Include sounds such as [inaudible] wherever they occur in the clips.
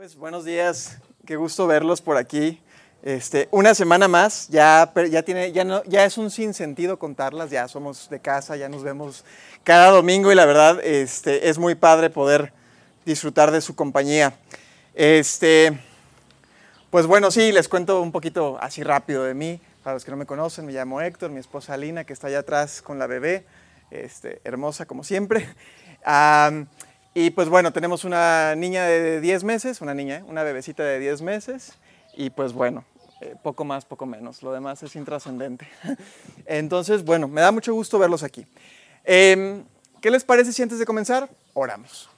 Pues buenos días, qué gusto verlos por aquí. Este, una semana más, ya, ya, tiene, ya, no, ya es un sinsentido contarlas, ya somos de casa, ya nos vemos cada domingo y la verdad este, es muy padre poder disfrutar de su compañía. Este, pues bueno, sí, les cuento un poquito así rápido de mí. Para los que no me conocen, me llamo Héctor, mi esposa Alina, que está allá atrás con la bebé, hermosa como siempre. Y pues bueno, tenemos una niña de 10 meses, una niña, una bebecita de 10 meses. Y pues bueno, eh, poco más, poco menos. Lo demás es intrascendente. [laughs] Entonces, bueno, me da mucho gusto verlos aquí. Em, ¿Qué les parece si antes de comenzar oramos?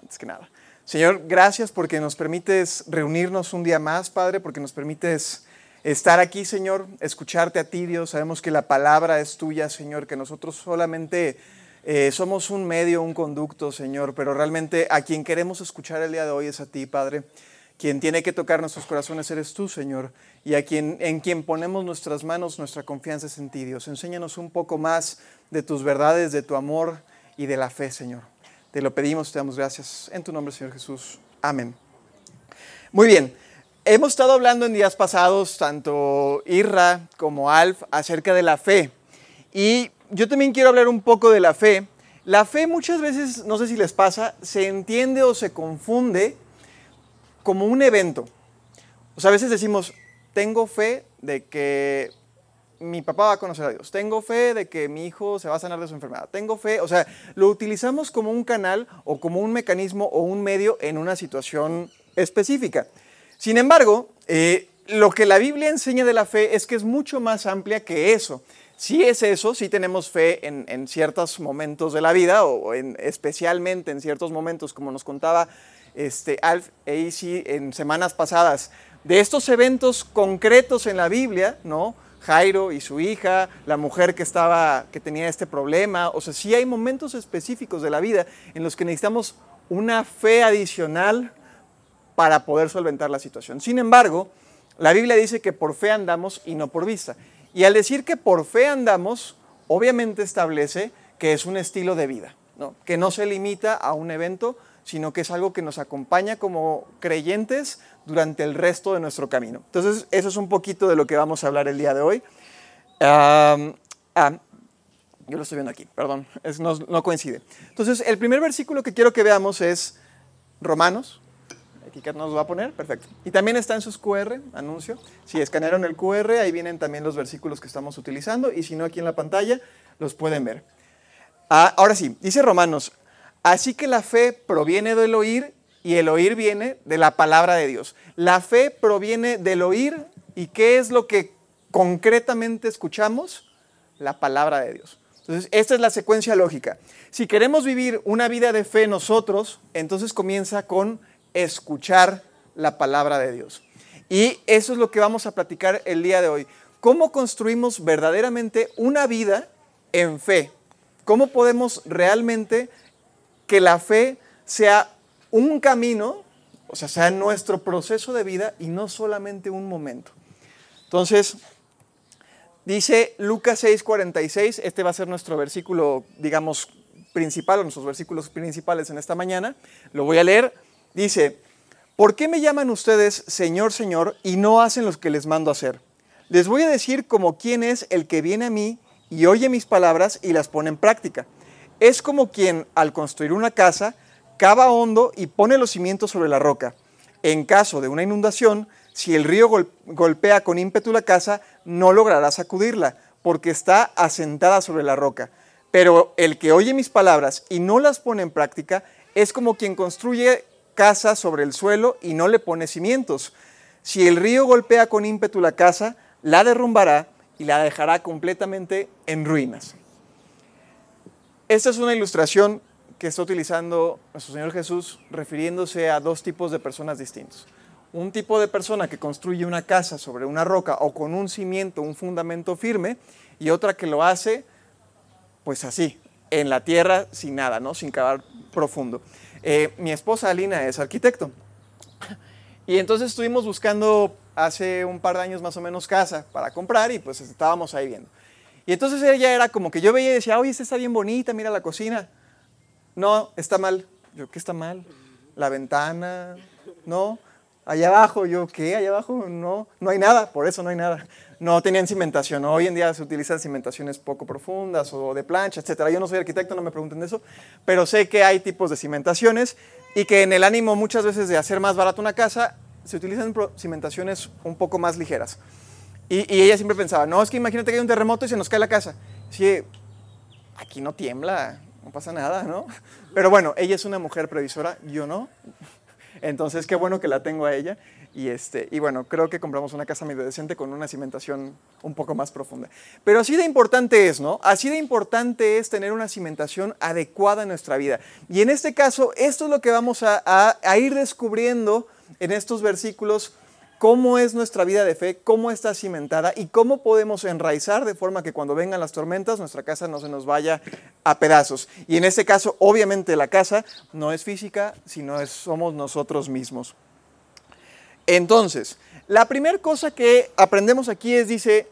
Antes que nada. Señor, gracias porque nos permites reunirnos un día más, Padre, porque nos permites estar aquí, Señor, escucharte a ti, Dios. Sabemos que la palabra es tuya, Señor, que nosotros solamente eh, somos un medio, un conducto, Señor, pero realmente a quien queremos escuchar el día de hoy es a ti, Padre. Quien tiene que tocar nuestros corazones eres tú, Señor, y a quien, en quien ponemos nuestras manos, nuestra confianza es en ti, Dios. Enséñanos un poco más de tus verdades, de tu amor y de la fe, Señor. Te lo pedimos, te damos gracias. En tu nombre, Señor Jesús. Amén. Muy bien. Hemos estado hablando en días pasados, tanto Irra como Alf, acerca de la fe. Y yo también quiero hablar un poco de la fe. La fe muchas veces, no sé si les pasa, se entiende o se confunde como un evento. O sea, a veces decimos, tengo fe de que mi papá va a conocer a Dios, tengo fe de que mi hijo se va a sanar de su enfermedad, tengo fe, o sea, lo utilizamos como un canal o como un mecanismo o un medio en una situación específica. Sin embargo, eh, lo que la Biblia enseña de la fe es que es mucho más amplia que eso. Sí es eso, sí tenemos fe en, ciertos momentos de la vida o en, especialmente en ciertos momentos, como nos contaba este, Alf e en semanas pasadas, de estos eventos concretos en la Biblia, ¿no? Jairo y su hija, la mujer que estaba, que tenía este problema, o sea, sí hay momentos específicos de la vida en los que necesitamos una fe adicional para poder solventar la situación. Sin embargo, la Biblia dice que por fe andamos y no por vista. Y al decir que por fe andamos, obviamente establece que es un estilo de vida, ¿no? que no se limita a un evento, sino que es algo que nos acompaña como creyentes durante el resto de nuestro camino. Entonces, eso es un poquito de lo que vamos a hablar el día de hoy. ah, yo lo estoy viendo aquí, perdón, no, no coincide. Entonces, el primer versículo que quiero que veamos es Romanos Aquí nos va a poner, perfecto. Y también está en sus QR, anuncio. Si escanearon el QR, ahí vienen también los versículos que estamos utilizando y si no aquí en la pantalla, los pueden ver. Ah, ahora sí, dice Romanos, así que la fe proviene del oír y el oír viene de la palabra de Dios. La fe proviene del oír y ¿qué es lo que concretamente escuchamos? La palabra de Dios. Entonces, esta es la secuencia lógica. Si queremos vivir una vida de fe nosotros, entonces comienza con escuchar la palabra de Dios. Y eso es lo que vamos a platicar el día de hoy. ¿Cómo construimos verdaderamente una vida en fe? ¿Cómo podemos realmente que la fe sea un camino, o sea, sea nuestro proceso de vida y no solamente un momento? Entonces, dice Lucas 6:46, este va a ser nuestro versículo, digamos, principal, o nuestros versículos principales en esta mañana. Lo voy a leer. Dice, ¿por qué me llaman ustedes Señor, Señor y no hacen lo que les mando hacer? Les voy a decir como quién es el que viene a mí y oye mis palabras y las pone en práctica. Es como quien al construir una casa cava hondo y pone los cimientos sobre la roca. En caso de una inundación, si el río golpea con ímpetu la casa, no logrará sacudirla, porque está asentada sobre la roca. Pero el que oye mis palabras y no las pone en práctica es como quien construye casa sobre el suelo y no le pone cimientos. Si el río golpea con ímpetu la casa, la derrumbará y la dejará completamente en ruinas. Esta es una ilustración que está utilizando nuestro Señor Jesús refiriéndose a dos tipos de personas distintos. Un tipo de persona que construye una casa sobre una roca o con un cimiento, un fundamento firme, y otra que lo hace, pues así, en la tierra sin nada, ¿no? sin cavar profundo. Eh, mi esposa Alina es arquitecto. Y entonces estuvimos buscando hace un par de años más o menos casa para comprar y pues estábamos ahí viendo. Y entonces ella era como que yo veía y decía, oye, esta está bien bonita, mira la cocina. No, está mal. Yo, ¿qué está mal? La ventana, no. Allá abajo, yo, ¿qué? Allá abajo, no, no hay nada, por eso no hay nada. No tenían cimentación. Hoy en día se utilizan cimentaciones poco profundas o de plancha, etc. Yo no soy arquitecto, no me pregunten de eso, pero sé que hay tipos de cimentaciones y que en el ánimo muchas veces de hacer más barato una casa, se utilizan cimentaciones un poco más ligeras. Y, y, ella siempre pensaba, no, es que imagínate que hay un terremoto y se nos cae la casa. Sí, aquí no tiembla, no pasa nada, ¿no? Pero bueno, ella es una mujer previsora, yo no. Entonces, qué bueno que la tengo a ella. Y, este, y bueno, creo que compramos una casa medio decente con una cimentación un poco más profunda. Pero así de importante es, ¿no? Así de importante es tener una cimentación adecuada en nuestra vida. Y en este caso, esto es lo que vamos a, a ir descubriendo en estos versículos cómo es nuestra vida de fe, cómo está cimentada y cómo podemos enraizar de forma que cuando vengan las tormentas nuestra casa no se nos vaya a pedazos. Y en este caso, obviamente la casa no es física, sino somos nosotros mismos. Entonces, la primera cosa que aprendemos aquí es, dice,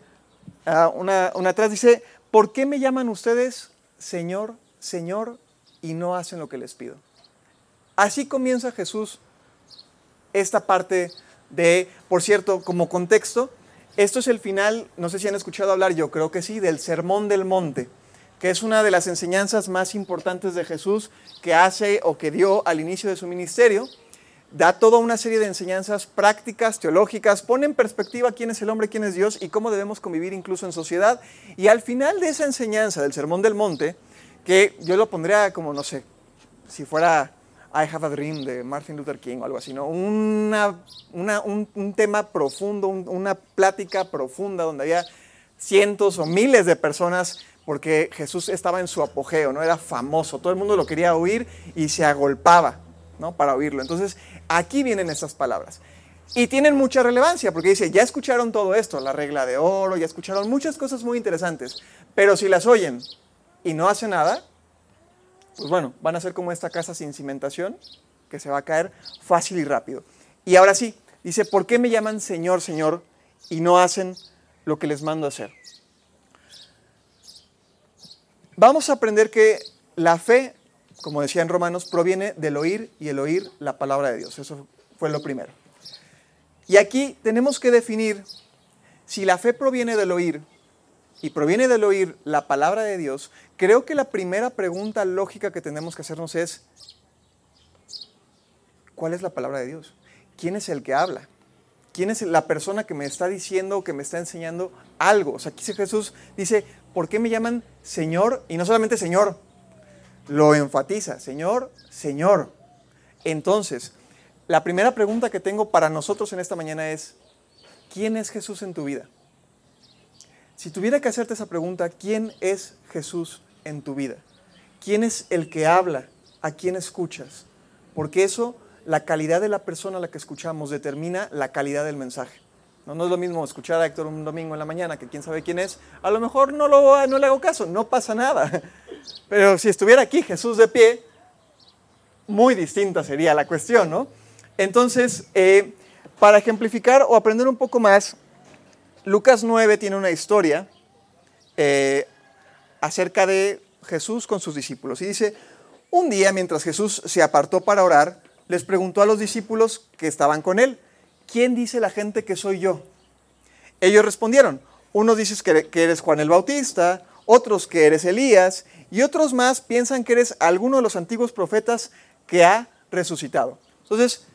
una, una atrás dice, ¿por qué me llaman ustedes Señor, Señor y no hacen lo que les pido? Así comienza Jesús esta parte de, por cierto, como contexto, esto es el final, no sé si han escuchado hablar, yo creo que sí, del Sermón del Monte, que es una de las enseñanzas más importantes de Jesús que hace o que dio al inicio de su ministerio. Da toda una serie de enseñanzas prácticas, teológicas, pone en perspectiva quién es el hombre, quién es Dios y cómo debemos convivir incluso en sociedad. Y al final de esa enseñanza del Sermón del Monte, que yo lo pondría como, no sé, si fuera I Have a Dream de Martin Luther King o algo así, ¿no? Una, un, tema profundo, una plática profunda donde había cientos o miles de personas porque Jesús estaba en su apogeo, ¿no? Era famoso, todo el mundo lo quería oír y se agolpaba, ¿no? Para oírlo. Entonces, aquí vienen estas palabras. Y tienen mucha relevancia porque dice, ya escucharon todo esto, la regla de oro, ya escucharon muchas cosas muy interesantes, pero si las oyen y no hacen nada, pues bueno, van a ser como esta casa sin cimentación, que se va a caer fácil y rápido. Y ahora sí, dice, ¿por qué me llaman Señor, Señor y no hacen lo que les mando hacer? Vamos a aprender que la fe, como decía en Romanos, proviene del oír y el oír la palabra de Dios. Eso fue lo primero. Y aquí tenemos que definir si la fe proviene del oír y proviene del oír la palabra de Dios, creo que la primera pregunta lógica que tenemos que hacernos es, ¿cuál es la palabra de Dios? ¿Quién es el que habla? ¿Quién es la persona que me está diciendo o que me está enseñando algo? O sea, aquí Jesús dice, ¿por qué me llaman Señor? Y no solamente Señor, lo enfatiza, Señor, Señor. Entonces, la primera pregunta que tengo para nosotros en esta mañana es, ¿quién es Jesús en tu vida? Si tuviera que hacerte esa pregunta, ¿quién es Jesús en tu vida? ¿Quién es el que habla? ¿A quién escuchas? Porque eso, la calidad de la persona a la que escuchamos determina la calidad del mensaje. No, es lo mismo escuchar a Héctor un domingo en la mañana que quién sabe quién es. A lo mejor no, lo, no le hago caso, no pasa nada. [laughs] Pero si estuviera aquí Jesús de pie, muy distinta sería la cuestión, ¿no? Entonces, eh, para ejemplificar o aprender un poco más, Lucas 9 tiene una historia eh, acerca de Jesús con sus discípulos. Y dice, un día mientras Jesús se apartó para orar, les preguntó a los discípulos que estaban con él, ¿quién dice la gente que soy yo? Ellos respondieron, unos dicen que eres Juan el Bautista, otros que eres Elías, y otros más piensan que eres alguno de los antiguos profetas que ha resucitado. Entonces,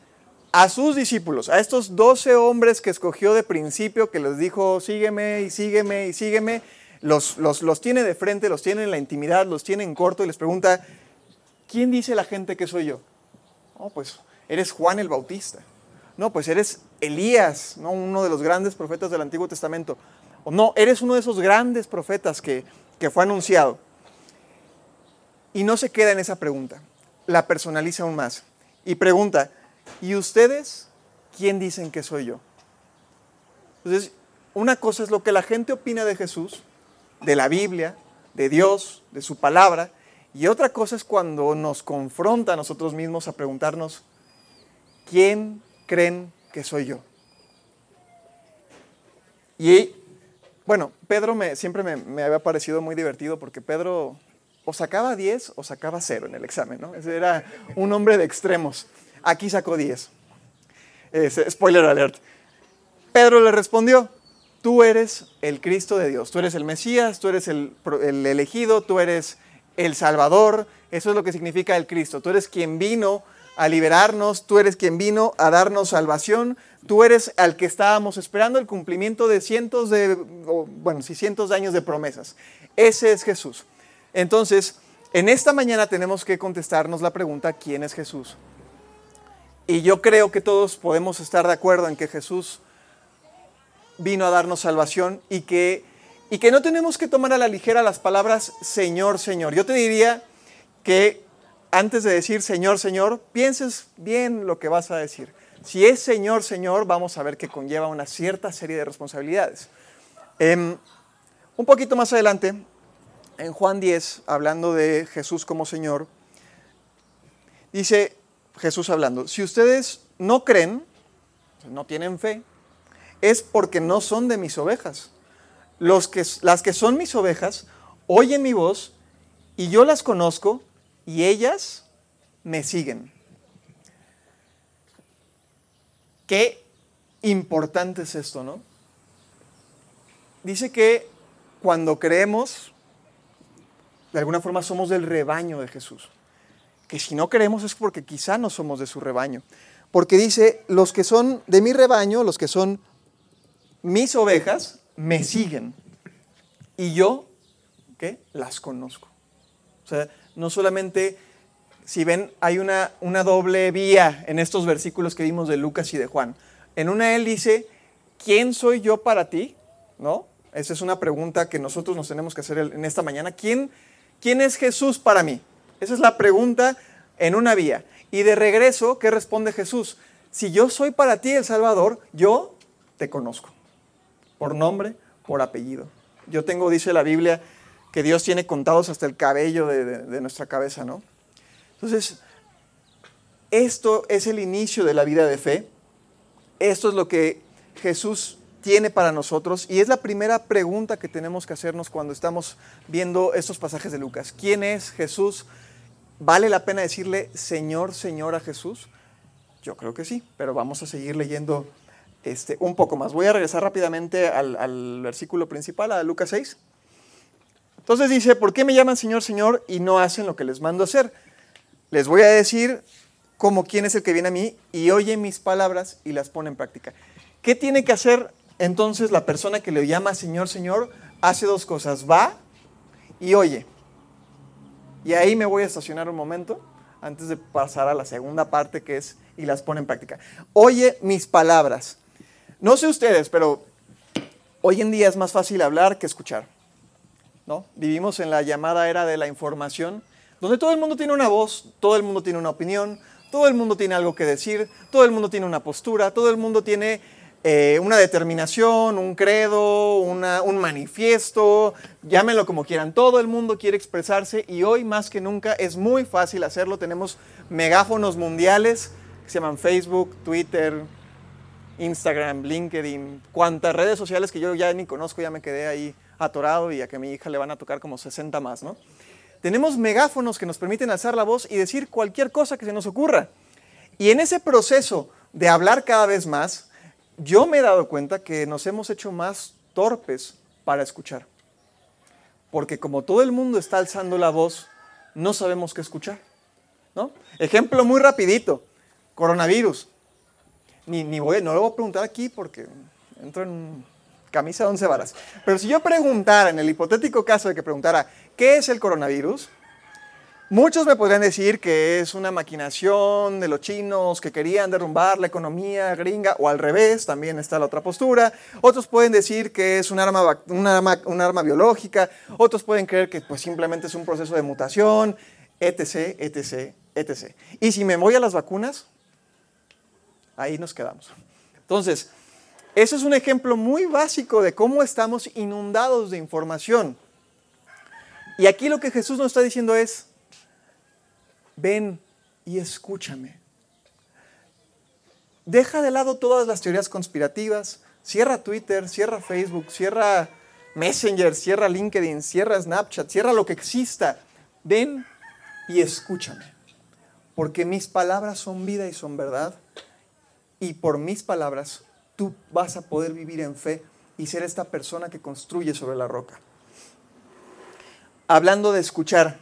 a sus discípulos, a estos doce hombres que escogió de principio, que les dijo, sígueme y sígueme y sígueme, los, los, tiene de frente, los tiene en la intimidad, los tiene en corto y les pregunta, ¿quién dice la gente que soy yo? Oh, pues eres Juan el Bautista. No, pues eres Elías, ¿no? uno de los grandes profetas del Antiguo Testamento. O no, eres uno de esos grandes profetas que, que fue anunciado. Y no se queda en esa pregunta, la personaliza aún más. Y pregunta, ¿Y ustedes quién dicen que soy yo? Entonces, una cosa es lo que la gente opina de Jesús, de la Biblia, de Dios, de su palabra, y otra cosa es cuando nos confronta a nosotros mismos a preguntarnos, ¿quién creen que soy yo? Y bueno, Pedro me, siempre me, había parecido muy divertido porque Pedro o sacaba 10 o sacaba 0 en el examen, ¿no? Era un hombre de extremos. Aquí sacó 10. spoiler alert. Pedro le respondió, tú eres el Cristo de Dios, tú eres el Mesías, tú eres el, el elegido, tú eres el Salvador, eso es lo que significa el Cristo, tú eres quien vino a liberarnos, tú eres quien vino a darnos salvación, tú eres al que estábamos esperando el cumplimiento de cientos de, bueno, sí, cientos de años de promesas. Ese es Jesús. Entonces, en esta mañana tenemos que contestarnos la pregunta, ¿quién es Jesús? Y yo creo que todos podemos estar de acuerdo en que Jesús vino a darnos salvación y que, y que no tenemos que tomar a la ligera las palabras Señor, Señor. Yo te diría que antes de decir Señor, Señor, pienses bien lo que vas a decir. Si es Señor, Señor, vamos a ver que conlleva una cierta serie de responsabilidades. Em, un poquito más adelante, en Juan 10, hablando de Jesús como Señor, dice Jesús hablando, si ustedes no creen, no tienen fe, es porque no son de mis ovejas. Los que, las que son mis ovejas oyen mi voz y yo las conozco y ellas me siguen. Qué importante es esto, ¿no? Dice que cuando creemos, de alguna forma somos del rebaño de Jesús. Que si no creemos es porque quizá no somos de su rebaño. Porque dice, los que son de mi rebaño, los que son mis ovejas, me siguen. Y yo, ¿qué? Las conozco. O sea, no solamente, si ven, hay una, una doble vía en estos versículos que vimos de Lucas y de Juan. En una él dice, ¿quién soy yo para ti? ¿No? Esa es una pregunta que nosotros nos tenemos que hacer en esta mañana. ¿Quién, quién es Jesús para mí? Esa es la pregunta en una vía. Y de regreso, ¿qué responde Jesús? Si yo soy para ti el Salvador, yo te conozco. Por nombre, por apellido. Yo tengo, dice la Biblia, que Dios tiene contados hasta el cabello de, nuestra cabeza, ¿no? Entonces, esto es el inicio de la vida de fe. Esto es lo que Jesús tiene para nosotros y es la primera pregunta que tenemos que hacernos cuando estamos viendo estos pasajes de Lucas. ¿Quién es Jesús? ¿Vale la pena decirle Señor, Señor a Jesús? Yo creo que sí, pero vamos a seguir leyendo este, un poco más. Voy a regresar rápidamente al, al versículo principal, a Lucas 6. Entonces dice, ¿por qué me llaman Señor, Señor y no hacen lo que les mando hacer? Les voy a decir como quién es el que viene a mí y oye mis palabras y las pone en práctica. ¿Qué tiene que hacer entonces la persona que le llama Señor, Señor? Hace dos cosas, va y oye. Y ahí me voy a estacionar un momento antes de pasar a la segunda parte que es y las pone en práctica. Oye mis palabras. No sé ustedes, pero hoy en día es más fácil hablar que escuchar. ¿no? Vivimos en la llamada era de la información, donde todo el mundo tiene una voz, todo el mundo tiene una opinión, todo el mundo tiene algo que decir, todo el mundo tiene una postura, todo el mundo tiene eh, una determinación, un credo, un manifiesto, llámenlo como quieran. Todo el mundo quiere expresarse y hoy más que nunca es muy fácil hacerlo. Tenemos megáfonos mundiales que se llaman Facebook, Twitter, Instagram, LinkedIn, cuantas redes sociales que yo ya ni conozco, ya me quedé ahí atorado y a que a mi hija le van a tocar como 60 más, ¿no? Tenemos megáfonos que nos permiten alzar la voz y decir cualquier cosa que se nos ocurra. Y en ese proceso de hablar cada vez más, yo me he dado cuenta que nos hemos hecho más torpes para escuchar. Porque como todo el mundo está alzando la voz, no sabemos qué escuchar. ¿no? Ejemplo muy rapidito, coronavirus. Ni, ni voy, no lo voy a preguntar aquí porque entro en camisa de once varas. Pero si yo preguntara, en el hipotético caso de que preguntara, ¿qué es el coronavirus? Muchos me podrían decir que es una maquinación de los chinos que querían derrumbar la economía gringa, o al revés, también está la otra postura. Otros pueden decir que es un arma, un arma biológica. Otros pueden creer que pues, simplemente es un proceso de mutación, etc., etc., etc. Y si me voy a las vacunas, ahí nos quedamos. Entonces, eso es un ejemplo muy básico de cómo estamos inundados de información. Y aquí lo que Jesús nos está diciendo es, ven y escúchame. Deja de lado todas las teorías conspirativas, cierra Twitter, cierra Facebook, cierra Messenger, cierra LinkedIn, cierra Snapchat, cierra lo que exista. Ven y escúchame, porque mis palabras son vida y son verdad y por mis palabras tú vas a poder vivir en fe y ser esta persona que construye sobre la roca. Hablando de escuchar,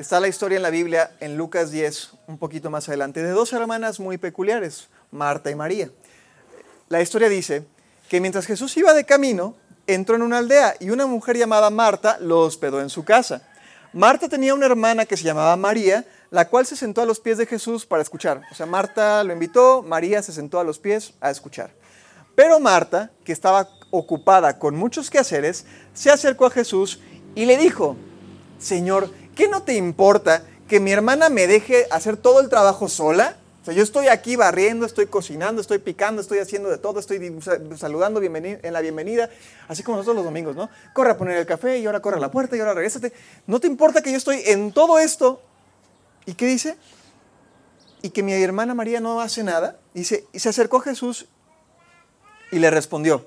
está la historia en la Biblia, en Lucas 10, un poquito más adelante, de dos hermanas muy peculiares, Marta y María. La historia dice que mientras Jesús iba de camino, entró en una aldea y una mujer llamada Marta lo hospedó en su casa. Marta tenía una hermana que se llamaba María, la cual se sentó a los pies de Jesús para escuchar. O sea, Marta lo invitó, María se sentó a los pies a escuchar. Pero Marta, que estaba ocupada con muchos quehaceres, se acercó a Jesús y le dijo, Señor, ¿qué no te importa que mi hermana me deje hacer todo el trabajo sola? O sea, yo estoy aquí barriendo, estoy cocinando, estoy picando, estoy haciendo de todo, estoy saludando en la bienvenida, así como nosotros los domingos, ¿no? Corre a poner el café y ahora corre a la puerta y ahora regrésate. ¿No te importa que yo estoy en todo esto? ¿Y qué dice? Y que mi hermana María no hace nada. Dice, y se acercó a Jesús y le respondió,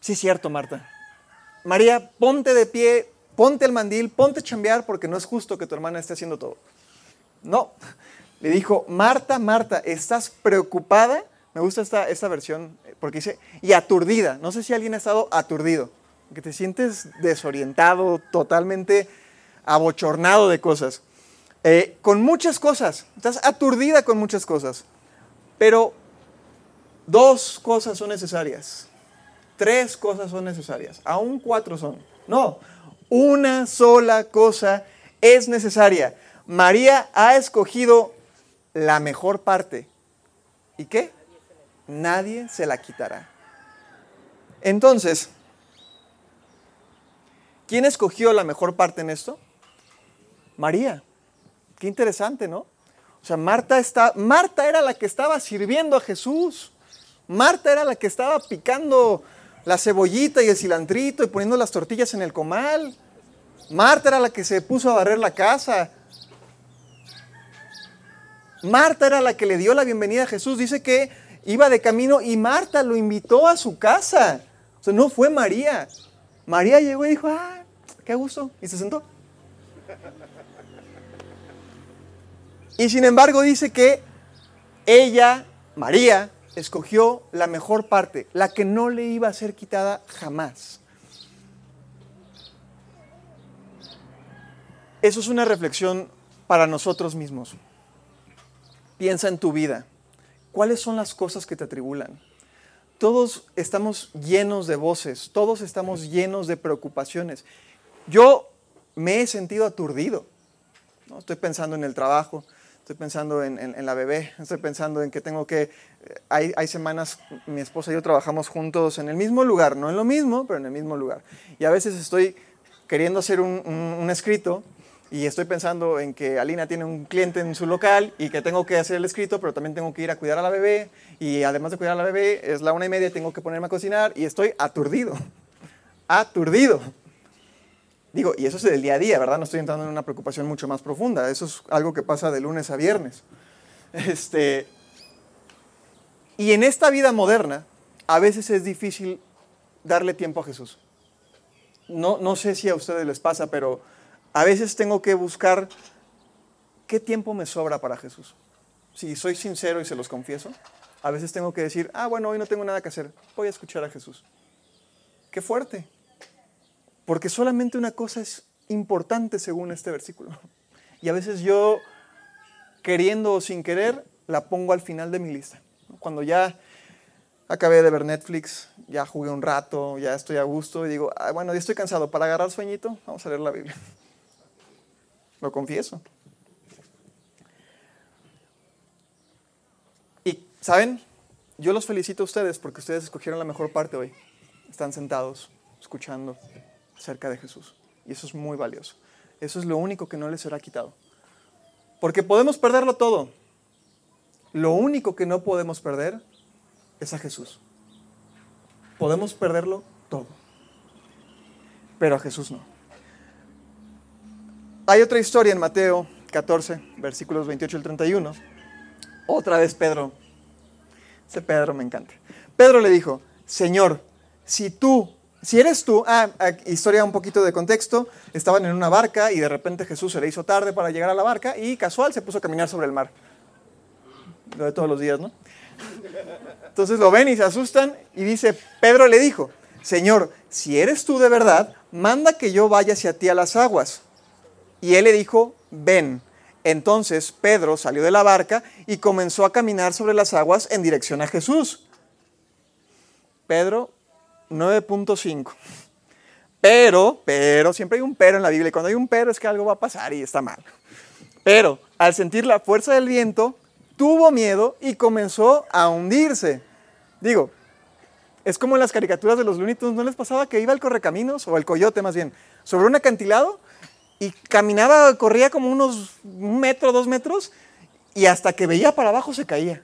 sí es cierto, Marta. María, ponte de pie, ponte el mandil, ponte a chambear porque no es justo que tu hermana esté haciendo todo. No, le dijo, Marta, Marta, ¿estás preocupada? Me gusta esta, esta versión porque dice, y aturdida. No sé si alguien ha estado aturdido, que te sientes desorientado, totalmente abochornado de cosas. Eh, con muchas cosas, estás aturdida con muchas cosas. Pero dos cosas son necesarias. Tres cosas son necesarias. Aún cuatro son. No, una sola cosa es necesaria. María ha escogido la mejor parte. ¿Y qué? Nadie se la quitará. Entonces, ¿quién escogió la mejor parte en esto? María. Qué interesante, ¿no? O sea, Marta, está, Marta era la que estaba sirviendo a Jesús. Marta era la que estaba picando la cebollita y el cilantrito y poniendo las tortillas en el comal. Marta era la que se puso a barrer la casa. Marta era la que le dio la bienvenida a Jesús. Dice que iba de camino y Marta lo invitó a su casa. O sea, no fue María. María llegó y dijo, ah, qué gusto. Y se sentó. Y sin embargo dice que ella, María, escogió la mejor parte, la que no le iba a ser quitada jamás. Eso es una reflexión para nosotros mismos. Piensa en tu vida. ¿Cuáles son las cosas que te atribulan? Todos estamos llenos de voces, todos estamos llenos de preocupaciones. Yo me he sentido aturdido. ¿no? Estoy pensando en el trabajo, estoy pensando en, la bebé, estoy pensando en que tengo que... Eh, hay, hay, semanas, mi esposa y yo trabajamos juntos en el mismo lugar, no en lo mismo, pero en el mismo lugar. Y a veces estoy queriendo hacer un, un escrito y estoy pensando en que Alina tiene un cliente en su local y que tengo que hacer el escrito, pero también tengo que ir a cuidar a la bebé y además de cuidar a la bebé es la una y media, tengo que ponerme a cocinar y estoy aturdido, [laughs] aturdido. Digo, y eso es del día a día, ¿verdad? No estoy entrando en una preocupación mucho más profunda, eso es algo que pasa de lunes a viernes. [laughs] Este, y en esta vida moderna, a veces es difícil darle tiempo a Jesús. No, no sé si a ustedes les pasa, pero a veces tengo que buscar qué tiempo me sobra para Jesús. Si soy sincero y se los confieso, a veces tengo que decir, ah, bueno, hoy no tengo nada que hacer, voy a escuchar a Jesús. Qué fuerte. Porque solamente una cosa es importante según este versículo. Y a veces yo, queriendo o sin querer, la pongo al final de mi lista. Cuando ya acabé de ver Netflix, ya jugué un rato, ya estoy a gusto y digo, ah, bueno, ya estoy cansado, para agarrar sueñito, vamos a leer la Biblia. Lo confieso. Y, ¿saben? Yo los felicito a ustedes porque ustedes escogieron la mejor parte hoy. Están sentados, escuchando cerca de Jesús. Y eso es muy valioso. Eso es lo único que no les será quitado. Porque podemos perderlo todo. Lo único que no podemos perder es a Jesús. Podemos perderlo todo. Pero a Jesús no. Hay otra historia en Mateo 14, versículos 28 al 31. Otra vez Pedro. Ese Pedro me encanta. Pedro le dijo, Señor, si tú, si eres tú, ah, ah, historia un poquito de contexto, estaban en una barca y de repente Jesús se le hizo tarde para llegar a la barca y casual se puso a caminar sobre el mar. lo de todos los días, ¿no? Entonces lo ven y se asustan y dice, Pedro le dijo, Señor, si eres tú de verdad, manda que yo vaya hacia ti a las aguas. Y él le dijo, ven. Entonces Pedro salió de la barca y comenzó a caminar sobre las aguas en dirección a Jesús. Pedro 9.5. Pero, pero, siempre hay un pero en la Biblia. Y cuando hay un pero es que algo va a pasar y está mal. Pero al sentir la fuerza del viento, tuvo miedo y comenzó a hundirse. Digo, es como en las caricaturas de los Looney ¿no les pasaba que iba el correcaminos, o el coyote más bien, sobre un acantilado y caminaba, corría como unos un metro, dos metros, y hasta que veía para abajo se caía.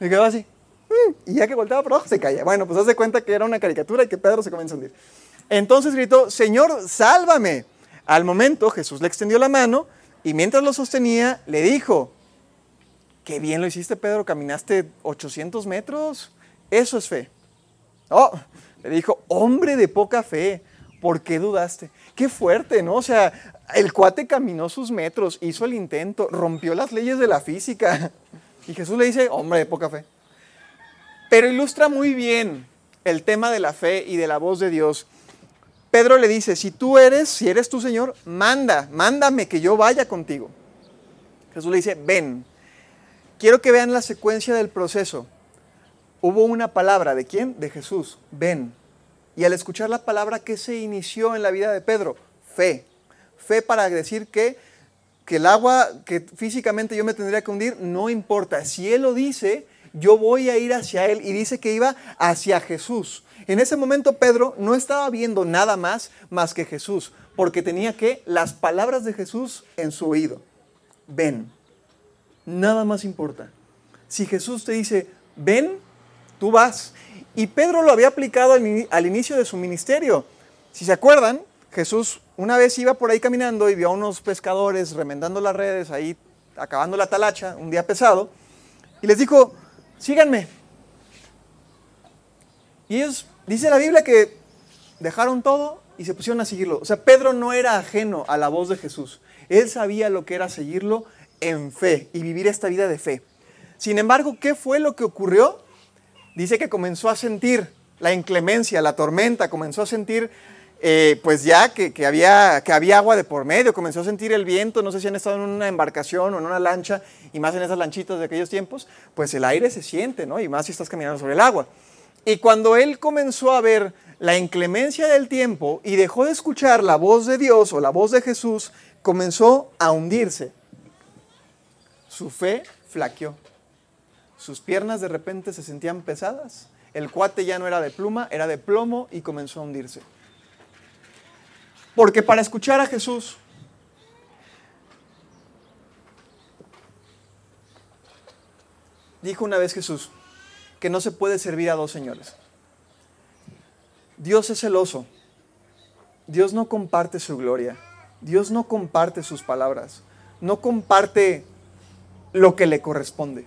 Me quedaba así. Mm", y ya que volteaba para abajo se caía. Bueno, pues haz de cuenta que era una caricatura y que Pedro se comienza a hundir. Entonces gritó, Señor, sálvame. Al momento Jesús le extendió la mano y mientras lo sostenía le dijo, qué bien lo hiciste Pedro, caminaste 800 metros. Eso es fe. Oh, le dijo, hombre de poca fe, ¿por qué dudaste? Qué fuerte, ¿no? O sea, el cuate caminó sus metros, hizo el intento, rompió las leyes de la física. Y Jesús le dice, hombre de poca fe. Pero ilustra muy bien el tema de la fe y de la voz de Dios. Pedro le dice, si tú eres, si eres tu Señor, manda, mándame que yo vaya contigo. Jesús le dice, ven. Quiero que vean la secuencia del proceso hubo una palabra, ¿de quién? De Jesús, ven. Y al escuchar la palabra, ¿qué se inició en la vida de Pedro? Fe. Fe para decir que, que el agua que físicamente yo me tendría que hundir, no importa. Si Él lo dice, yo voy a ir hacia Él. Y dice que iba hacia Jesús. En ese momento Pedro no estaba viendo nada más más que Jesús, porque tenía que las palabras de Jesús en su oído. Ven. Nada más importa. Si Jesús te dice, ven, tú vas. Y Pedro lo había aplicado al, inicio de su ministerio. Si se acuerdan, Jesús una vez iba por ahí caminando y vio a unos pescadores remendando las redes, ahí acabando la talacha, un día pesado, y les dijo, síganme. Y ellos, dice la Biblia que dejaron todo y se pusieron a seguirlo. O sea, Pedro no era ajeno a la voz de Jesús. Él sabía lo que era seguirlo en fe y vivir esta vida de fe. Sin embargo, ¿qué fue lo que ocurrió? Dice que comenzó a sentir la inclemencia, la tormenta, comenzó a sentir eh, pues ya que, había, que había agua de por medio, comenzó a sentir el viento, no sé si han estado en una embarcación o en una lancha, y más en esas lanchitas de aquellos tiempos, pues el aire se siente, ¿no? Y más si estás caminando sobre el agua. Y cuando él comenzó a ver la inclemencia del tiempo y dejó de escuchar la voz de Dios o la voz de Jesús, comenzó a hundirse. Su fe flaqueó. Sus piernas de repente se sentían pesadas. El cuate ya no era de pluma, era de plomo y comenzó a hundirse. Porque para escuchar a Jesús, dijo una vez Jesús que no se puede servir a dos señores. Dios es celoso. Dios no comparte su gloria. Dios no comparte sus palabras. No comparte lo que le corresponde.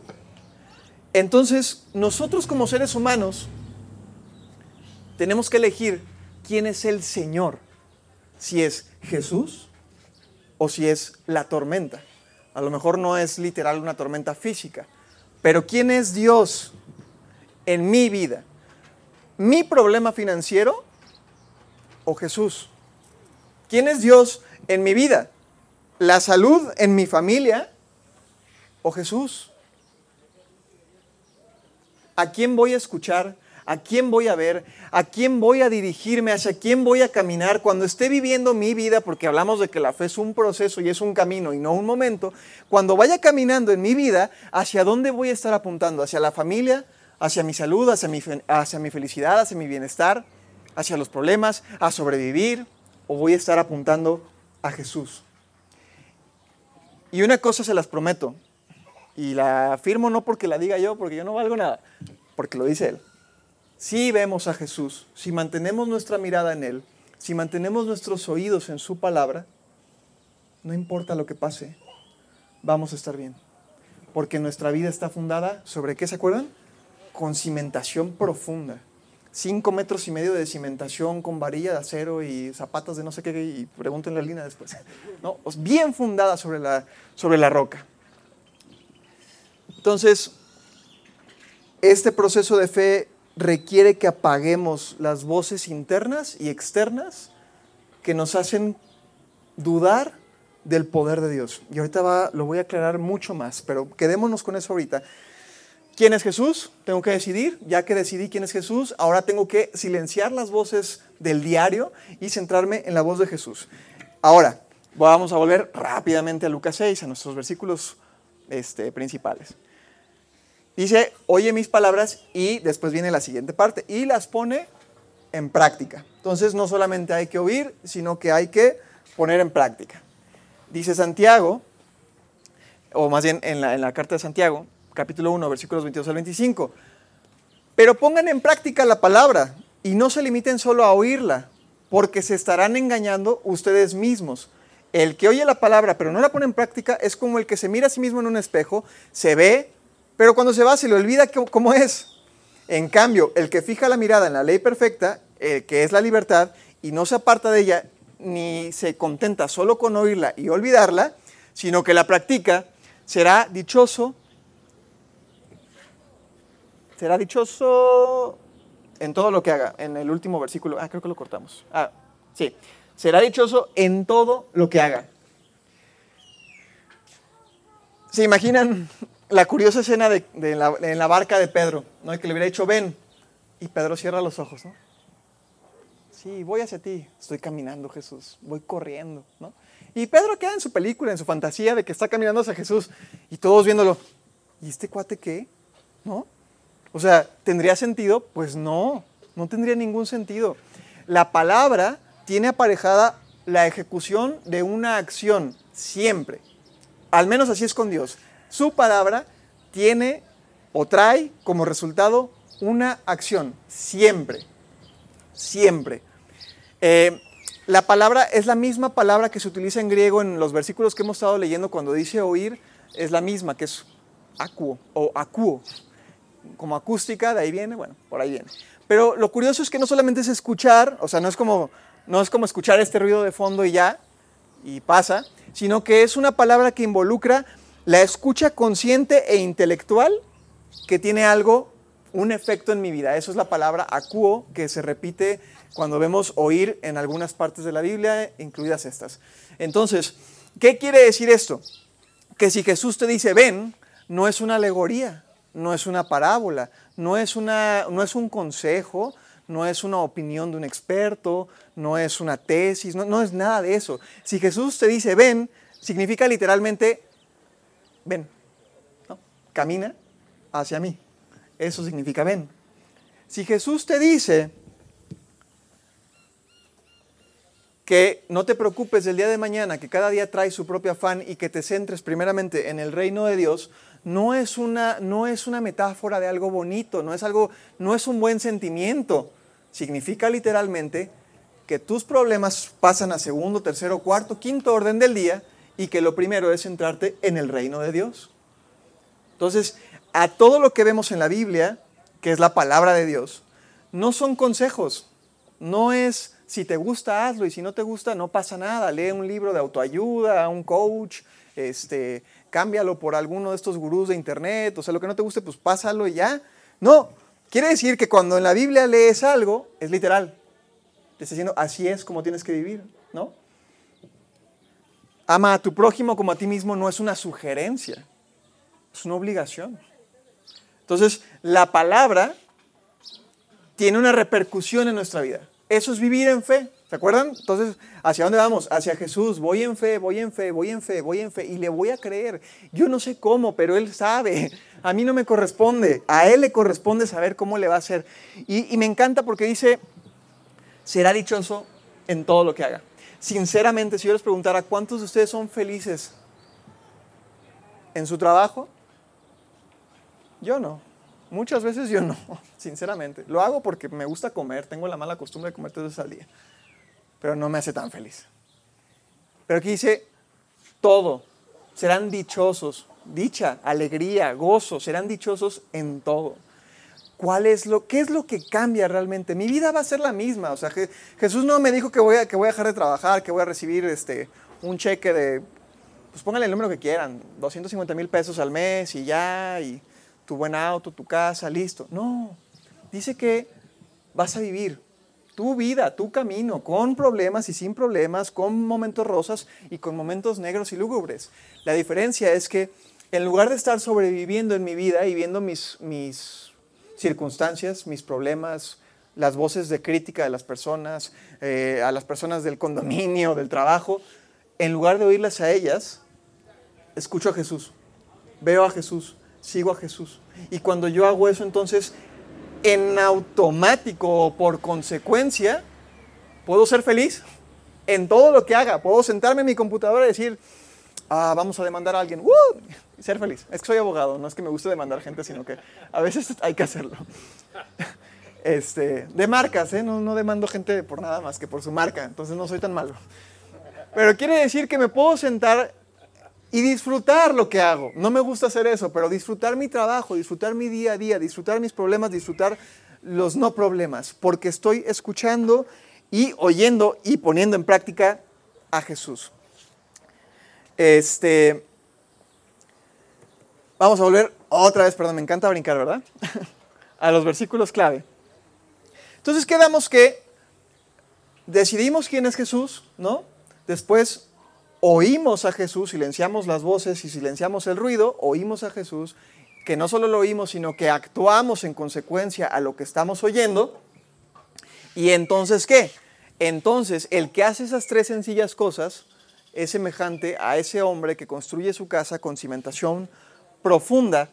Entonces, nosotros como seres humanos tenemos que elegir quién es el Señor, si es Jesús o si es la tormenta. A lo mejor no es literal una tormenta física, pero quién es Dios en mi vida. ¿Mi problema financiero o Jesús? ¿Quién es Dios en mi vida? ¿La salud en mi familia o Jesús? ¿A quién voy a escuchar? ¿A quién voy a ver? ¿A quién voy a dirigirme? ¿Hacia quién voy a caminar? Cuando esté viviendo mi vida, porque hablamos de que la fe es un proceso y es un camino y no un momento, cuando vaya caminando en mi vida, ¿hacia dónde voy a estar apuntando? ¿Hacia la familia? ¿Hacia mi salud? ¿Hacia mi, felicidad? ¿Hacia mi bienestar? ¿Hacia los problemas? ¿A sobrevivir? ¿O voy a estar apuntando a Jesús? Y una cosa se las prometo, y la afirmo no porque la diga yo, porque yo no valgo nada, porque lo dice Él. Si vemos a Jesús, si mantenemos nuestra mirada en Él, si mantenemos nuestros oídos en su palabra, no importa lo que pase, vamos a estar bien. Porque nuestra vida está fundada sobre qué se acuerdan? Con cimentación profunda. Cinco metros y medio de cimentación con varilla de acero y zapatos de no sé qué, y pregúntenle a Lina después. No, bien fundada sobre la, sobre la roca. Entonces, este proceso de fe requiere que apaguemos las voces internas y externas que nos hacen dudar del poder de Dios. Y ahorita va, lo voy a aclarar mucho más, pero quedémonos con eso ahorita. ¿Quién es Jesús? Tengo que decidir. Ya que decidí quién es Jesús, ahora tengo que silenciar las voces del diario y centrarme en la voz de Jesús. Ahora, vamos a volver rápidamente a Lucas 6, a nuestros versículos este, principales. Dice, oye mis palabras y después viene la siguiente parte y las pone en práctica. Entonces no solamente hay que oír, sino que hay que poner en práctica. Dice Santiago, o más bien en la, en la carta de Santiago, capítulo 1, versículos 22 al 25, pero pongan en práctica la palabra y no se limiten solo a oírla, porque se estarán engañando ustedes mismos. El que oye la palabra pero no la pone en práctica es como el que se mira a sí mismo en un espejo, se ve, pero cuando se va se le olvida cómo es. En cambio, el que fija la mirada en la ley perfecta, eh, que es la libertad, y no se aparta de ella, ni se contenta solo con oírla y olvidarla, sino que la practica, será dichoso, será dichoso en todo lo que haga. En el último versículo, ah, creo que lo cortamos. Ah, sí, será dichoso en todo lo que haga. ¿Se imaginan la curiosa escena de, la, en la barca de Pedro, ¿no? que le hubiera dicho, ven, y Pedro cierra los ojos, ¿no? Sí, voy hacia ti, estoy caminando, Jesús, voy corriendo, ¿no? Y Pedro queda en su película, en su fantasía de que está caminando hacia Jesús y todos viéndolo. ¿Y este cuate qué? ¿No? O sea, ¿tendría sentido? Pues no, no tendría ningún sentido. La palabra tiene aparejada la ejecución de una acción, siempre. Al menos así es con Dios su palabra tiene o trae como resultado una acción, siempre, siempre. Eh, la palabra es la misma palabra que se utiliza en griego en los versículos que hemos estado leyendo cuando dice oír, es la misma, que es acuo o acuo, como acústica, de ahí viene, bueno, por ahí viene. Pero lo curioso es que no solamente es escuchar, o sea, no es como, no es como escuchar este ruido de fondo y ya, y pasa, sino que es una palabra que involucra la escucha consciente e intelectual que tiene algo, un efecto en mi vida. Eso es la palabra acuo que se repite cuando vemos oír en algunas partes de la Biblia, incluidas estas. Entonces, ¿qué quiere decir esto? Que si Jesús te dice ven, no es una alegoría, no es una parábola, no es, una, no es un consejo, no es una opinión de un experto, no es una tesis, no, no es nada de eso. Si Jesús te dice ven, significa literalmente ven, camina hacia mí. Eso significa ven. Si Jesús te dice que no te preocupes del día de mañana, que cada día trae su propio afán y que te centres primeramente en el reino de Dios, no es una, no es una metáfora de algo bonito, no es, algo, no es un buen sentimiento. Significa literalmente que tus problemas pasan a segundo, tercero, cuarto, quinto orden del día y que lo primero es centrarte en el reino de Dios. Entonces, a todo lo que vemos en la Biblia, que es la palabra de Dios, no son consejos, no es si te gusta hazlo y si no te gusta no pasa nada, lee un libro de autoayuda, un coach, este, cámbialo por alguno de estos gurús de internet, o sea, lo que no te guste, pues pásalo y ya. No, quiere decir que cuando en la Biblia lees algo, es literal. Te está diciendo, así es como tienes que vivir, ¿no? Ama a tu prójimo como a ti mismo no es una sugerencia, es una obligación. Entonces, la palabra tiene una repercusión en nuestra vida. Eso es vivir en fe. ¿Se acuerdan? Entonces, ¿hacia dónde vamos? Hacia Jesús. Voy en fe, voy en fe, voy en fe, voy en fe. Y le voy a creer. Yo no sé cómo, pero Él sabe. A mí no me corresponde. A Él le corresponde saber cómo le va a hacer. Y, y me encanta porque dice, será dichoso en todo lo que haga. Sinceramente, si yo les preguntara, ¿cuántos de ustedes son felices en su trabajo? Yo no. Muchas veces yo no, [laughs] sinceramente. Lo hago porque me gusta comer, tengo la mala costumbre de comer tres veces al día, pero no me hace tan feliz. Pero aquí dice, todo, serán dichosos, dicha, alegría, gozo, serán dichosos en todo. ¿Cuál es lo, ¿Qué es lo que cambia realmente? Mi vida va a ser la misma. O sea, Jesús no me dijo que voy, a, que voy a dejar de trabajar, que voy a recibir este, un cheque de pues pónganle el número que quieran, 250 mil pesos al mes y ya, y tu buen auto, tu casa, listo. No, dice que vas a vivir tu vida, tu camino, con problemas y sin problemas, con momentos rosas y con momentos negros y lúgubres. La diferencia es que en lugar de estar sobreviviendo en mi vida y viendo mis, mis circunstancias, mis problemas, las voces de crítica de las personas, eh, a las personas del condominio, del trabajo, en lugar de oírlas a ellas, escucho a Jesús, veo a Jesús, sigo a Jesús. Y cuando yo hago eso, entonces, en automático o por consecuencia, puedo ser feliz en todo lo que haga. Puedo sentarme en mi computadora y decir, ah, vamos a demandar a alguien, y ser feliz. Es que soy abogado, no es que me guste demandar gente, sino que a veces [laughs] hay que hacerlo. [laughs] Este, de marcas, ¿eh? no, no demando gente por nada más que por su marca, entonces no soy tan malo. Pero quiere decir que me puedo sentar y disfrutar lo que hago. No me gusta hacer eso, pero disfrutar mi trabajo, disfrutar mi día a día, disfrutar mis problemas, disfrutar los no problemas, porque estoy escuchando y oyendo y poniendo en práctica a Jesús. Este, vamos a volver otra vez, perdón, me encanta brincar, ¿verdad? [laughs] a los versículos clave. Entonces quedamos que decidimos quién es Jesús, ¿no? Después oímos a Jesús, silenciamos las voces y silenciamos el ruido, oímos a Jesús, que no solo lo oímos, sino que actuamos en consecuencia a lo que estamos oyendo. ¿Y entonces qué? Entonces, el que hace esas tres sencillas cosas es semejante a ese hombre que construye su casa con cimentación profunda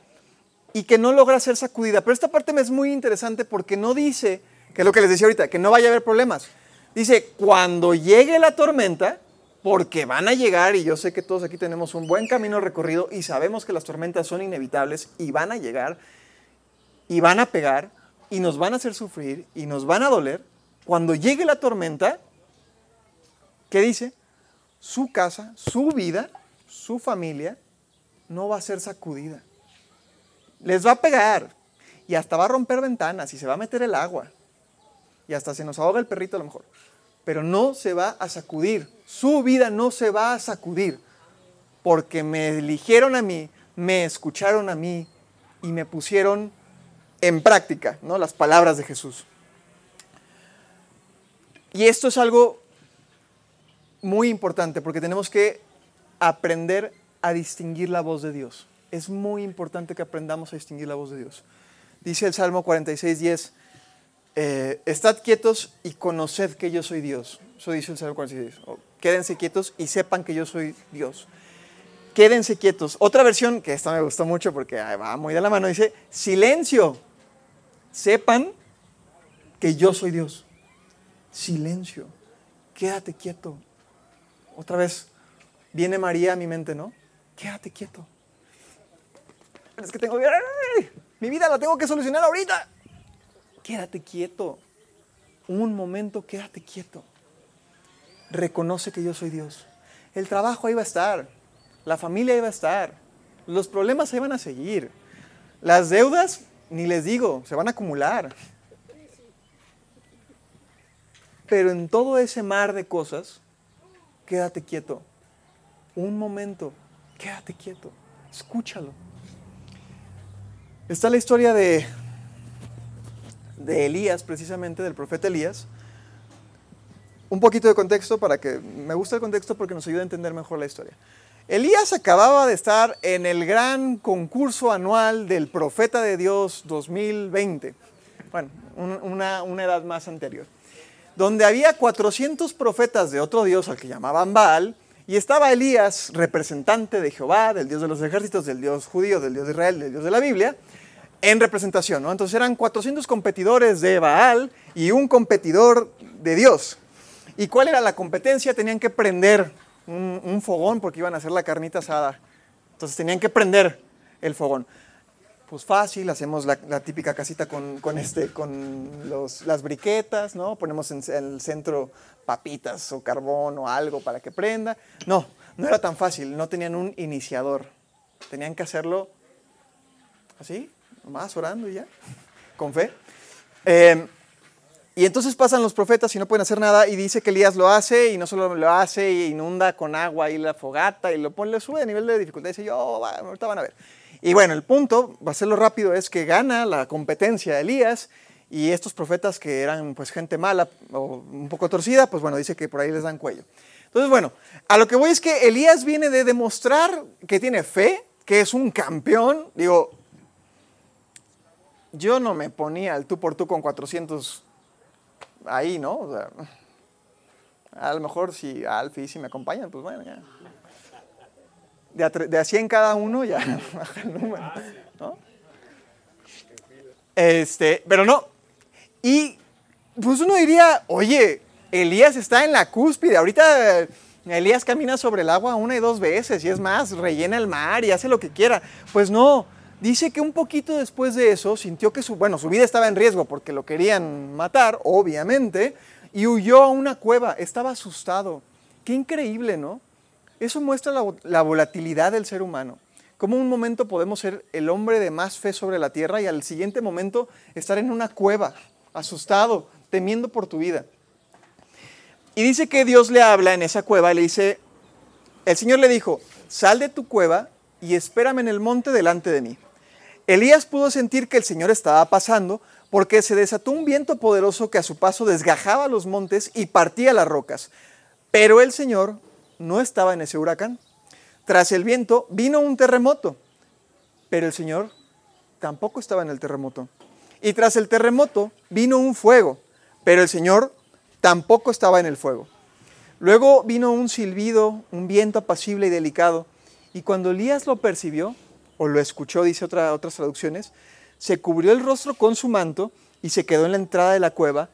y que no logra ser sacudida. Pero esta parte me es muy interesante porque no dice, que es lo que les decía ahorita, que no vaya a haber problemas. Dice, cuando llegue la tormenta, porque van a llegar y yo sé que todos aquí tenemos un buen camino recorrido y sabemos que las tormentas son inevitables y van a llegar y van a pegar y nos van a hacer sufrir y nos van a doler. Cuando llegue la tormenta, ¿qué dice? Su casa, su vida, su familia no va a ser sacudida. Les va a pegar y hasta va a romper ventanas y se va a meter el agua y hasta se nos ahoga el perrito a lo mejor pero no se va a sacudir. Su vida no se va a sacudir porque me eligieron a mí, me escucharon a mí y me pusieron en práctica ¿no? las palabras de Jesús. Y esto es algo muy importante porque tenemos que aprender a distinguir la voz de Dios. Es muy importante que aprendamos a distinguir la voz de Dios. Dice el Salmo 46, 10, eh, estad quietos y conoced que yo soy Dios. Eso dice el Salmo 46. quédense quietos y sepan que yo soy Dios. Quédense quietos. Otra versión, que esta me gustó mucho porque va muy de la mano, dice, silencio. Sepan que yo soy Dios. Silencio. Quédate quieto. Otra vez, viene María a mi mente, ¿no? Quédate quieto. Es que tengo Mi vida la tengo que solucionar ahorita quédate quieto. Un momento, quédate quieto. Reconoce que yo soy Dios. El trabajo ahí va a estar. La familia ahí va a estar. Los problemas ahí van a seguir. Las deudas, ni les digo, se van a acumular. Pero en todo ese mar de cosas, quédate quieto. Un momento, quédate quieto. Escúchalo. Está la historia de de Elías, precisamente, del profeta Elías. Un poquito de contexto para que me gusta el contexto porque nos ayuda a entender mejor la historia. Elías acababa de estar en el gran concurso anual del Profeta de Dios 2020, bueno, una, una edad más anterior, donde había 400 profetas de otro Dios al que llamaban Baal, y estaba Elías, representante de Jehová, del Dios de los ejércitos, del Dios judío, del Dios de Israel, del Dios de la Biblia, en representación, ¿no? Entonces eran 400 competidores de Baal y un competidor de Dios. ¿Y cuál era la competencia? Tenían que prender un, fogón porque iban a hacer la carnita asada. Entonces tenían que prender el fogón. Pues fácil, hacemos la, típica casita con, este, con las briquetas, ¿no? Ponemos en, en el centro papitas o carbón o algo para que prenda. No, no era tan fácil, no tenían un iniciador. Tenían que hacerlo así, más orando y ya, con fe. Eh, Y entonces pasan los profetas y no pueden hacer nada y dice que Elías lo hace y no solo lo hace y inunda con agua y la fogata y lo pone, le sube a nivel de dificultad y dice, yo, ahorita van a ver. Y bueno, el punto, va a hacerlo rápido, es que gana la competencia Elías y estos profetas que eran pues gente mala o un poco torcida, pues bueno, dice que por ahí les dan cuello. Entonces, bueno, a lo que voy es que Elías viene de demostrar que tiene fe, que es un campeón. Digo, yo no me ponía el tú por tú con 400 ahí, ¿no? O sea, a lo mejor si Alfie si me acompañan, pues bueno, ya. De a, de a 100 cada uno, ya [laughs] baja el número, ¿no? Este, pero no. Y pues uno diría, oye, Elías está en la cúspide. Ahorita Elías camina sobre el agua una y dos veces y es más, rellena el mar y hace lo que quiera. Pues no, dice que un poquito después de eso sintió que su, bueno, su vida estaba en riesgo porque lo querían matar, obviamente, y huyó a una cueva. Estaba asustado. Qué increíble, ¿no? Eso muestra la, la volatilidad del ser humano. Cómo un momento podemos ser el hombre de más fe sobre la tierra y al siguiente momento estar en una cueva, asustado, temiendo por tu vida. Y dice que Dios le habla en esa cueva y le dice, el Señor le dijo, sal de tu cueva y espérame en el monte delante de mí. Elías pudo sentir que el Señor estaba pasando porque se desató un viento poderoso que a su paso desgajaba los montes y partía las rocas. Pero el Señor no estaba en ese huracán. Tras el viento vino un terremoto, pero el Señor tampoco estaba en el terremoto. Y tras el terremoto vino un fuego, pero el Señor tampoco estaba en el fuego. Luego vino un silbido, un viento apacible y delicado, y cuando Elías lo percibió, o lo escuchó, dice otra, otras traducciones, se cubrió el rostro con su manto y se quedó en la entrada de la cueva.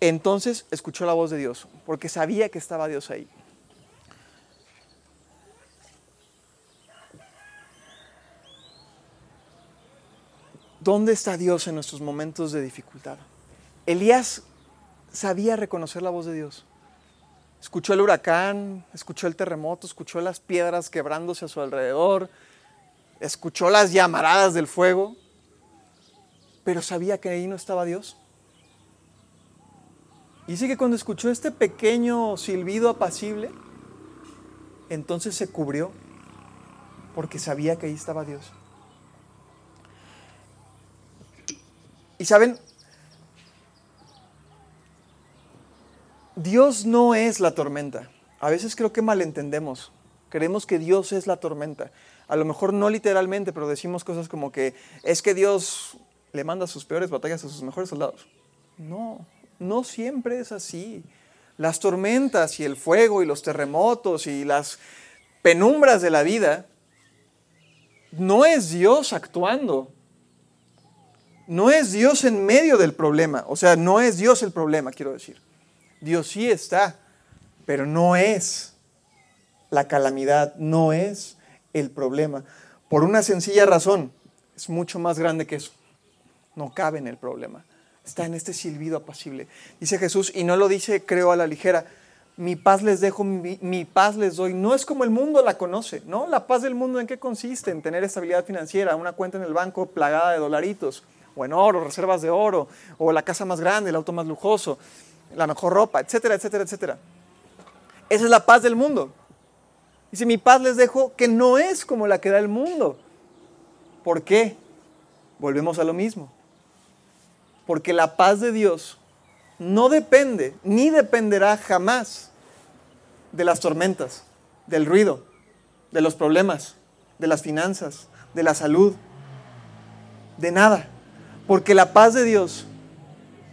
Entonces escuchó la voz de Dios, porque sabía que estaba Dios ahí. ¿Dónde está Dios en nuestros momentos de dificultad? Elías sabía reconocer la voz de Dios. Escuchó el huracán, escuchó el terremoto, escuchó las piedras quebrándose a su alrededor, escuchó las llamaradas del fuego, pero sabía que ahí no estaba Dios. Y dice que cuando escuchó este pequeño silbido apacible, entonces se cubrió porque sabía que ahí estaba Dios. Y saben, Dios no es la tormenta. A veces creo que malentendemos. Creemos que Dios es la tormenta. A lo mejor no literalmente, pero decimos cosas como que es que Dios le manda sus peores batallas a sus mejores soldados. No, no siempre es así. Las tormentas y el fuego y los terremotos y las penumbras de la vida, no es Dios actuando. No es Dios en medio del problema. O sea, no es Dios el problema, quiero decir. Dios sí está, pero no es la calamidad, no es el problema. Por una sencilla razón, es mucho más grande que eso. No cabe en el problema. Está en este silbido apacible. Dice Jesús, y no lo dice, creo, a la ligera. Mi paz les dejo, mi, paz les doy. No es como el mundo la conoce, ¿no? La paz del mundo en qué consiste? En tener estabilidad financiera, una cuenta en el banco plagada de dolaritos, o en oro, reservas de oro, o la casa más grande, el auto más lujoso la mejor ropa, etcétera, etcétera, etcétera. Esa es la paz del mundo. Dice, mi paz les dejo que no es como la que da el mundo. ¿Por qué? Volvemos a lo mismo. Porque la paz de Dios no depende, ni dependerá jamás de las tormentas, del ruido, de los problemas, de las finanzas, de la salud, de nada. Porque la paz de Dios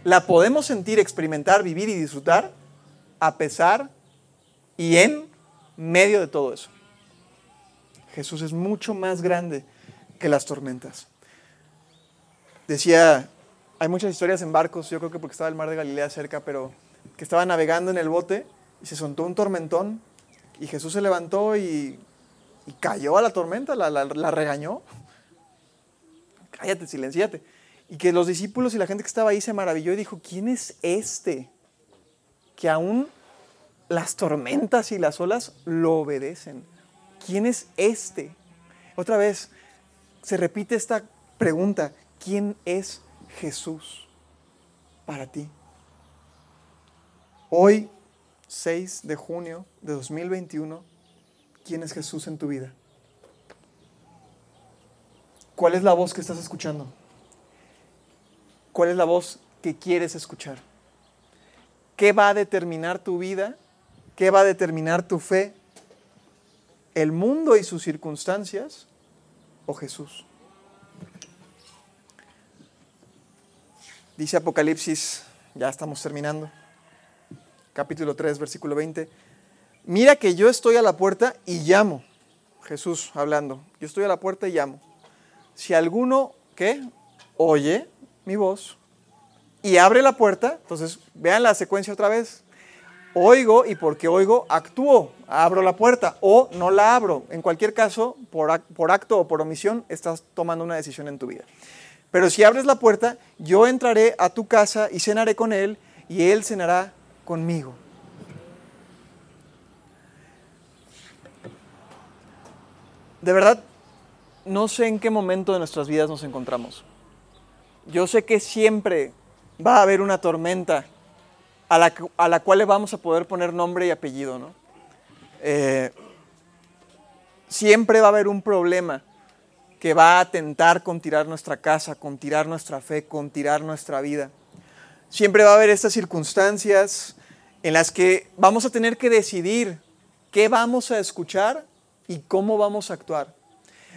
la podemos sentir, experimentar, vivir y disfrutar a pesar y en medio de todo eso. Jesús es mucho más grande que las tormentas. Decía, hay muchas historias en barcos, yo creo que porque estaba el mar de Galilea cerca, pero que estaba navegando en el bote y se soltó un tormentón y Jesús se levantó y, cayó a la tormenta, la, la regañó. Cállate, silenciate. Y que los discípulos y la gente que estaba ahí se maravilló y dijo, ¿quién es este? Que aún las tormentas y las olas lo obedecen. ¿Quién es este? Otra vez se repite esta pregunta, ¿quién es Jesús para ti? Hoy, 6 de junio de 2021, ¿quién es Jesús en tu vida? ¿Cuál es la voz que estás escuchando? ¿Cuál es la voz que quieres escuchar? ¿Qué va a determinar tu vida? ¿Qué va a determinar tu fe? ¿El mundo y sus circunstancias o Jesús? Dice Apocalipsis, ya estamos terminando, capítulo 3, versículo 20, mira que yo estoy a la puerta y llamo. Jesús hablando, yo estoy a la puerta y llamo. Si alguno, ¿qué? Oye mi voz y abre la puerta, entonces vean la secuencia otra vez. Oigo y porque oigo, actúo, abro la puerta o no la abro. En cualquier caso, por, por acto o por omisión, estás tomando una decisión en tu vida. Pero si abres la puerta, yo entraré a tu casa y cenaré con él y él cenará conmigo. De verdad, no sé en qué momento de nuestras vidas nos encontramos. Yo sé que siempre va a haber una tormenta a la, a la cual le vamos a poder poner nombre y apellido, ¿no? Eh, siempre va a haber un problema que va a atentar con tirar nuestra casa, con tirar nuestra fe, con tirar nuestra vida. Siempre va a haber estas circunstancias en las que vamos a tener que decidir qué vamos a escuchar y cómo vamos a actuar.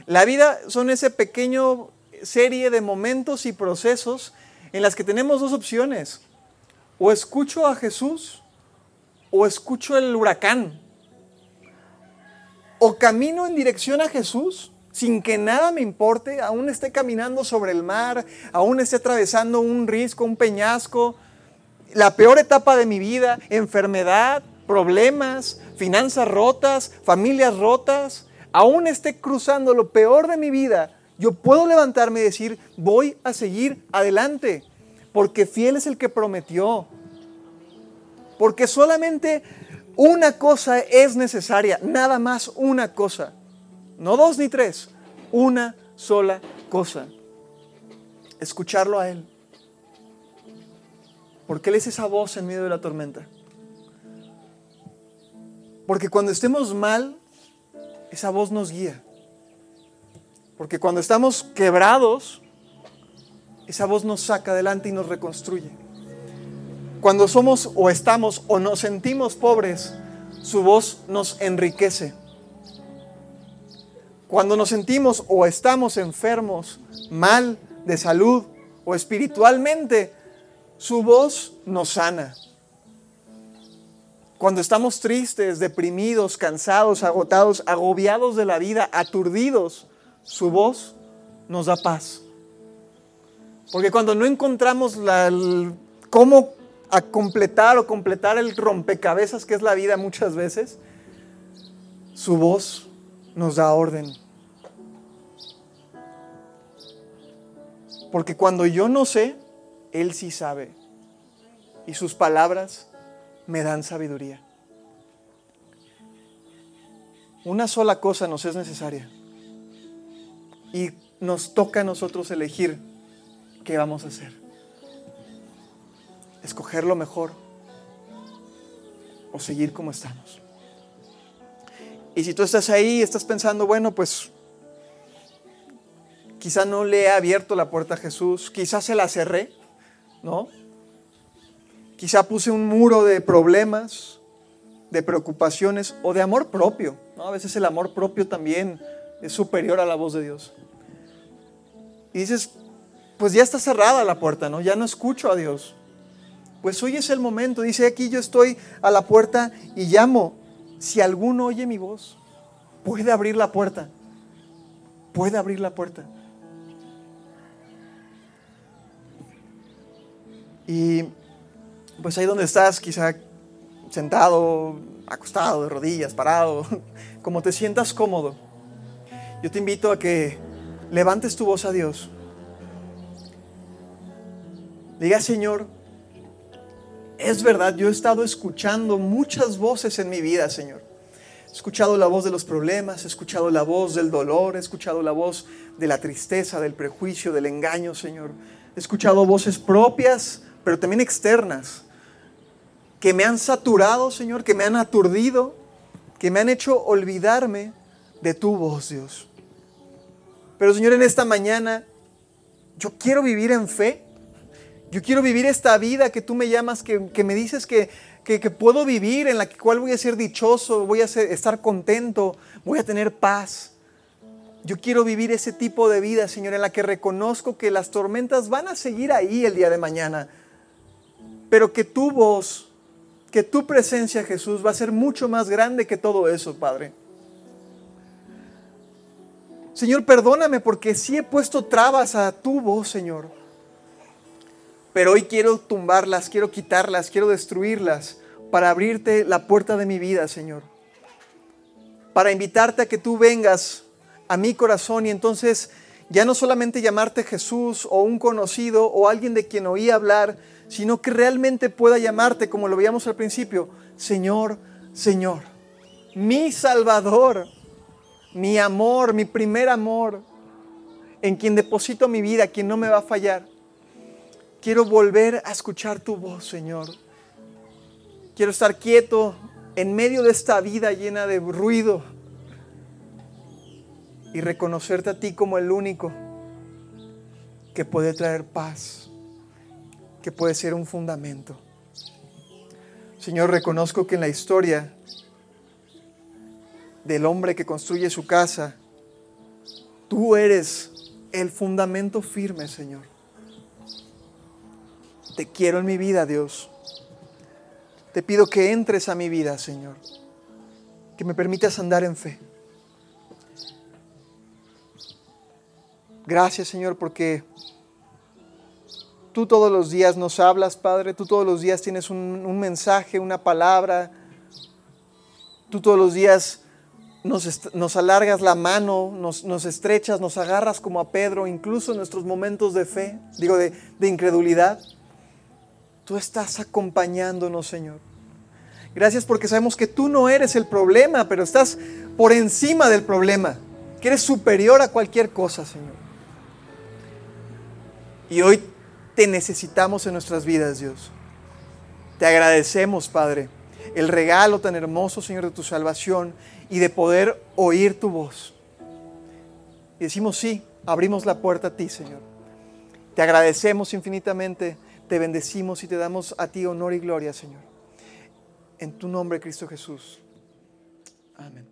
La vida son ese pequeño serie de momentos y procesos en las que tenemos dos opciones. O escucho a Jesús o escucho el huracán. O camino en dirección a Jesús sin que nada me importe, aún esté caminando sobre el mar, aún esté atravesando un risco, un peñasco, la peor etapa de mi vida, enfermedad, problemas, finanzas rotas, familias rotas, aún esté cruzando lo peor de mi vida, yo puedo levantarme y decir, voy a seguir adelante, porque fiel es el que prometió. Porque solamente una cosa es necesaria, nada más una cosa. No dos ni tres, una sola cosa. Escucharlo a Él. Porque Él es esa voz en medio de la tormenta. Porque cuando estemos mal, esa voz nos guía. Porque cuando estamos quebrados, esa voz nos saca adelante y nos reconstruye. Cuando somos o estamos o nos sentimos pobres, su voz nos enriquece. Cuando nos sentimos o estamos enfermos, mal de salud o espiritualmente, su voz nos sana. Cuando estamos tristes, deprimidos, cansados, agotados, agobiados de la vida, aturdidos, su voz nos da paz. Porque cuando no encontramos la, cómo completar o completar el rompecabezas que es la vida muchas veces, su voz nos da orden. Porque cuando yo no sé, Él sí sabe. Y sus palabras me dan sabiduría. Una sola cosa nos es necesaria. Y nos toca a nosotros elegir qué vamos a hacer. Escoger lo mejor o seguir como estamos. Y si tú estás ahí y estás pensando, bueno, pues quizá no le he abierto la puerta a Jesús, quizá se la cerré, ¿no? Quizá puse un muro de problemas, de preocupaciones o de amor propio, ¿no? A veces el amor propio también es superior a la voz de Dios. Y dices, pues ya está cerrada la puerta, ¿no? Ya no escucho a Dios. Pues hoy es el momento, dice aquí yo estoy a la puerta y llamo si alguno oye mi voz, puede abrir la puerta. Puede abrir la puerta. Y pues ahí donde estás, quizá sentado, acostado, de rodillas, parado, [laughs] como te sientas cómodo, yo te invito a que levantes tu voz a Dios. Diga, Señor, es verdad, yo he estado escuchando muchas voces en mi vida, Señor. He escuchado la voz de los problemas, he escuchado la voz del dolor, he escuchado la voz de la tristeza, del prejuicio, del engaño, Señor. He escuchado voces propias, pero también externas. que me han saturado, Señor, que me han aturdido, que me han hecho olvidarme de tu voz, Dios. Pero Señor, en esta mañana yo quiero vivir en fe. Yo quiero vivir esta vida que tú me llamas, que, me dices que, que, puedo vivir, en la cual voy a ser dichoso, voy a estar contento, voy a tener paz. Yo quiero vivir ese tipo de vida, Señor, en la que reconozco que las tormentas van a seguir ahí el día de mañana, pero que tu voz, que tu presencia, Jesús, va a ser mucho más grande que todo eso, Padre. Señor, perdóname porque sí he puesto trabas a tu voz, Señor. Pero hoy quiero tumbarlas, quiero quitarlas, quiero destruirlas para abrirte la puerta de mi vida, Señor. Para invitarte a que tú vengas a mi corazón y entonces ya no solamente llamarte Jesús o un conocido o alguien de quien oí hablar, sino que realmente pueda llamarte, como lo veíamos al principio, Señor, Señor, mi Salvador mi amor, mi primer amor, en quien deposito mi vida, quien no me va a fallar. Quiero volver a escuchar tu voz, Señor. Quiero estar quieto en medio de esta vida llena de ruido y reconocerte a ti como el único que puede traer paz, que puede ser un fundamento. Señor, reconozco que en la historia del hombre que construye su casa. Tú eres el fundamento firme, Señor. Te quiero en mi vida, Dios. Te pido que entres a mi vida, Señor. Que me permitas andar en fe. Gracias, Señor, porque tú todos los días nos hablas, Padre. Tú todos los días tienes un, mensaje, una palabra. Tú todos los días nos, alargas la mano, nos, estrechas, nos agarras como a Pedro, incluso en nuestros momentos de fe, digo, de, de incredulidad. Tú estás acompañándonos, Señor. Gracias porque sabemos que tú no eres el problema, pero estás por encima del problema, que eres superior a cualquier cosa, Señor. Y hoy te necesitamos en nuestras vidas, Dios. Te agradecemos, Padre, el regalo tan hermoso, Señor, de tu salvación y de poder oír tu voz. Y decimos, sí, abrimos la puerta a ti, Señor. Te agradecemos infinitamente, te bendecimos y te damos a ti honor y gloria, Señor. En tu nombre, Cristo Jesús. Amén.